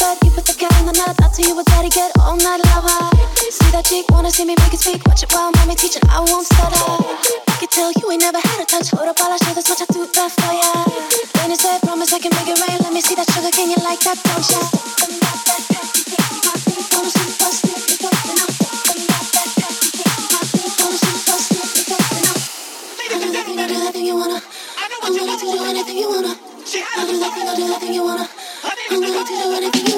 like you put the cat in the nut. I'll tell you what daddy get all night lover. See that cheek, wanna see me make it speak. Watch it while mommy teaching, I won't stutter. I can tell you ain't never had a touch. Hold up while I show this much I do that for ya. When it's said, promise I can make it rain. Let me see that sugar, can you like that, don't ya? Wanna see the bus, let me go, and I'll do anything you wanna. To do anything you wanna. I'm willing to do anything